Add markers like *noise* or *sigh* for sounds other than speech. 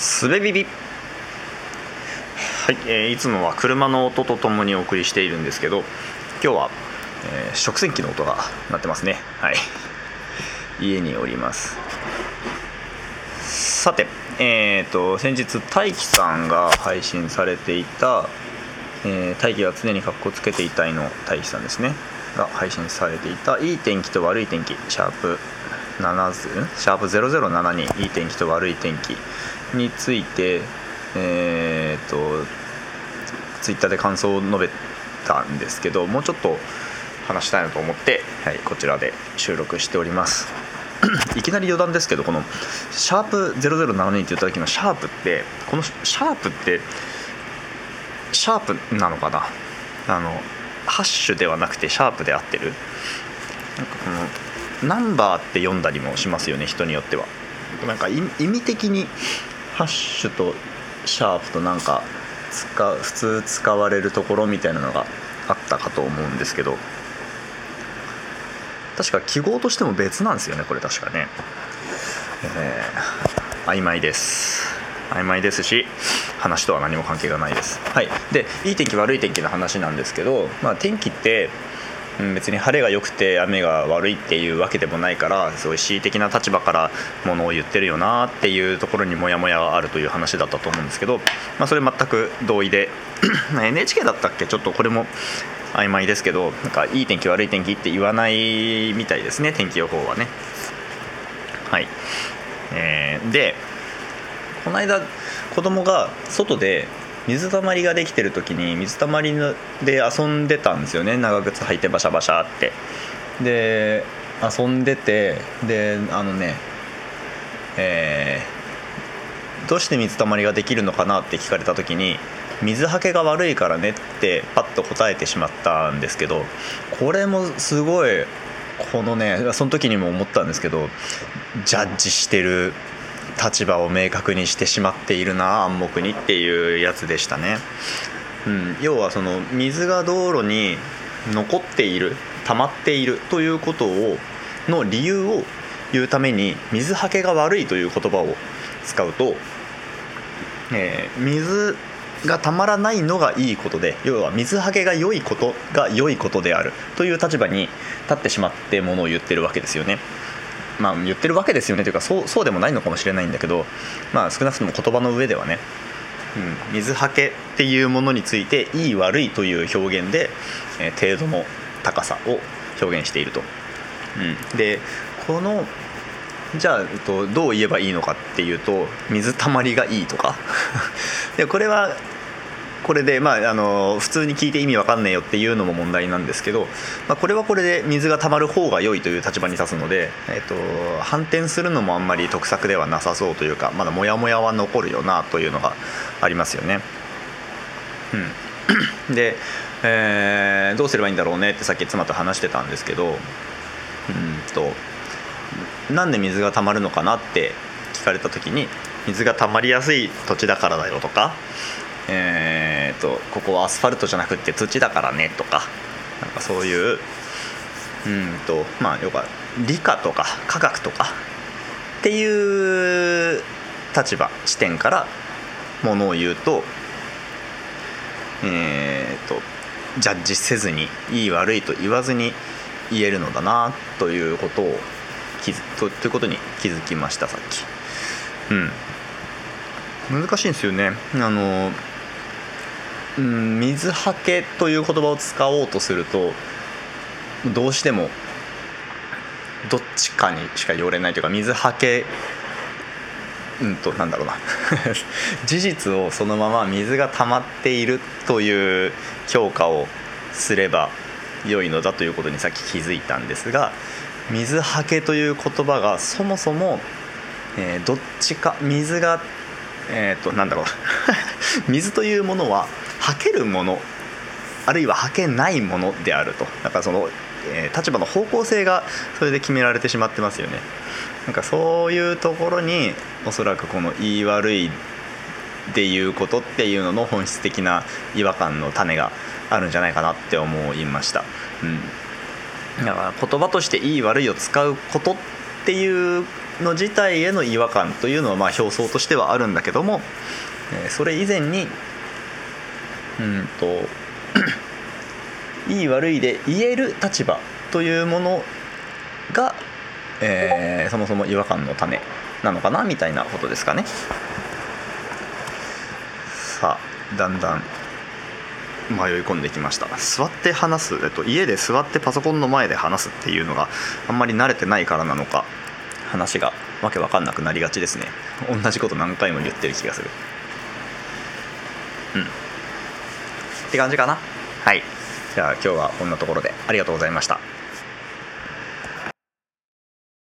すべビビはい、えーいつもは車の音とともにお送りしているんですけど今日は、えー食洗機の音が鳴ってますね。はい。*laughs* 家におります。さてえー、と先日大輝さんが配信されていた「えー大輝は常にかっこつけていたい」の大輝さんですね。が配信されていた「いい天気と悪い天気」シャープ7シャープ0072いい天気と悪い天気についてえー、とツイッターで感想を述べたんですけどもうちょっと話したいなと思って、はい、こちらで収録しております。*coughs* いきなり余談ですけどこの「シャープ #0072」って言った時の「シャープってこの「シャープってシャープなのかな？あのハッシュではなくてシャープで合ってる？なんかこのナンバーって読んだりもしますよね人によっては。なんか意味的にハッシュとシャープとなんか使う普通使われるところみたいなのがあったかと思うんですけど。確か記号としても別なんですよねこれ確かね、えー曖昧です。曖昧ですし話とは何も関係がないです。はい。でいい天気悪い天気の話なんですけど、まあ、天気って別に晴れが良くて雨が悪いっていうわけでもないからすごい恣意的な立場からものを言ってるよなっていうところにモヤモヤがあるという話だったと思うんですけど、まあ、それ全く同意で *clears throat* NHK だったっけ？ちょっとこれも曖昧ですけどなんかいい天気悪い天気って言わないみたいですね天気予報はね。はい、えーでこの間子供が外で水たまりができてる時に水たまりで遊んでたんですよね。長靴履いてバシャバシャって。で遊んでてであのねえーどうして水たまりができるのかなって聞かれた時に水はけが悪いからねってパッと答えてしまったんですけどこれもすごいこのねその時にも思ったんですけどジャッジしてる立場を明確にしてしまっているな暗黙にっていうやつでしたね、うん、要はその水が道路に残っている溜まっているということをの理由を言うために水はけが悪いという言葉を使うと、えー水がたまらないのがいいことで要は水はけが良いことが良いことであるという立場に立ってしまってものを言ってるわけですよね。まあ、言ってるわけですよね。というかそうそうでもないのかもしれないんだけど、まあ、少なくとも言葉の上ではね、うん、水はけっていうものについていい悪いという表現で、えー程度の高さを表現していると。うん、でこのじゃあ、えっと、どう言えばいいのかっていうと水たまりがいいとか。*laughs* でこれはこれで、まあ、あの普通に聞いて意味わかんねえよっていうのも問題なんですけど、まあ、これはこれで水がたまる方が良いという立場に立つので、えっと、反転するのもあんまり得策ではなさそうというかまだモヤモヤは残るよなというのがありますよね。うん、で、えーどうすればいいんだろうねってさっき妻と話してたんですけどうんとなんで水が溜まるのかなって聞かれた時に水が溜まりやすい土地だからだよとか、え、とここはアスファルトじゃなくて土だからねとかなんかそういううんとまあ要は理科とか科学とかっていう立場視点からものを言うとえー、とジャッジせずにいい悪いと言わずに言えるのだなということを気づとということに気づきましたさっき。うん。難しいんですよね。あのうん水はけという言葉を使おうとするとどうしてもどっちかにしか寄れないというか水はけうんとなんだろうな。*laughs* 事実をそのまま水が溜まっているという評価をすれば良いのだということにさっき気づいたんですが水はけという言葉がそもそも、えーどっちか水がえっ、となんだろう。*laughs* 水というものははけるものあるいははけないものであると。だからその、えー立場の方向性がそれで決められてしまってますよね。なんかそういうところにおそらくこの言い悪いっていうことっていうのの本質的な違和感の種があるんじゃないかなって思いました、うん、だから言葉としていい悪いを使うことっていうの自体への違和感というのはまあ表層としてはあるんだけども、えーそれ以前にうん。と *coughs* いい悪いで言える立場というものが、えーそもそも違和感の種なのかなみたいなことですかね。さあだんだん迷い込んできました。座って話す、えっと、家で座ってパソコンの前で話すっていうのがあんまり慣れてないからなのか話がわけわかんなくなりがちですね。同じこと何回も言ってる気がする。うん。って感じかな。はい。じゃあ今日はこんなところでありがとうございました。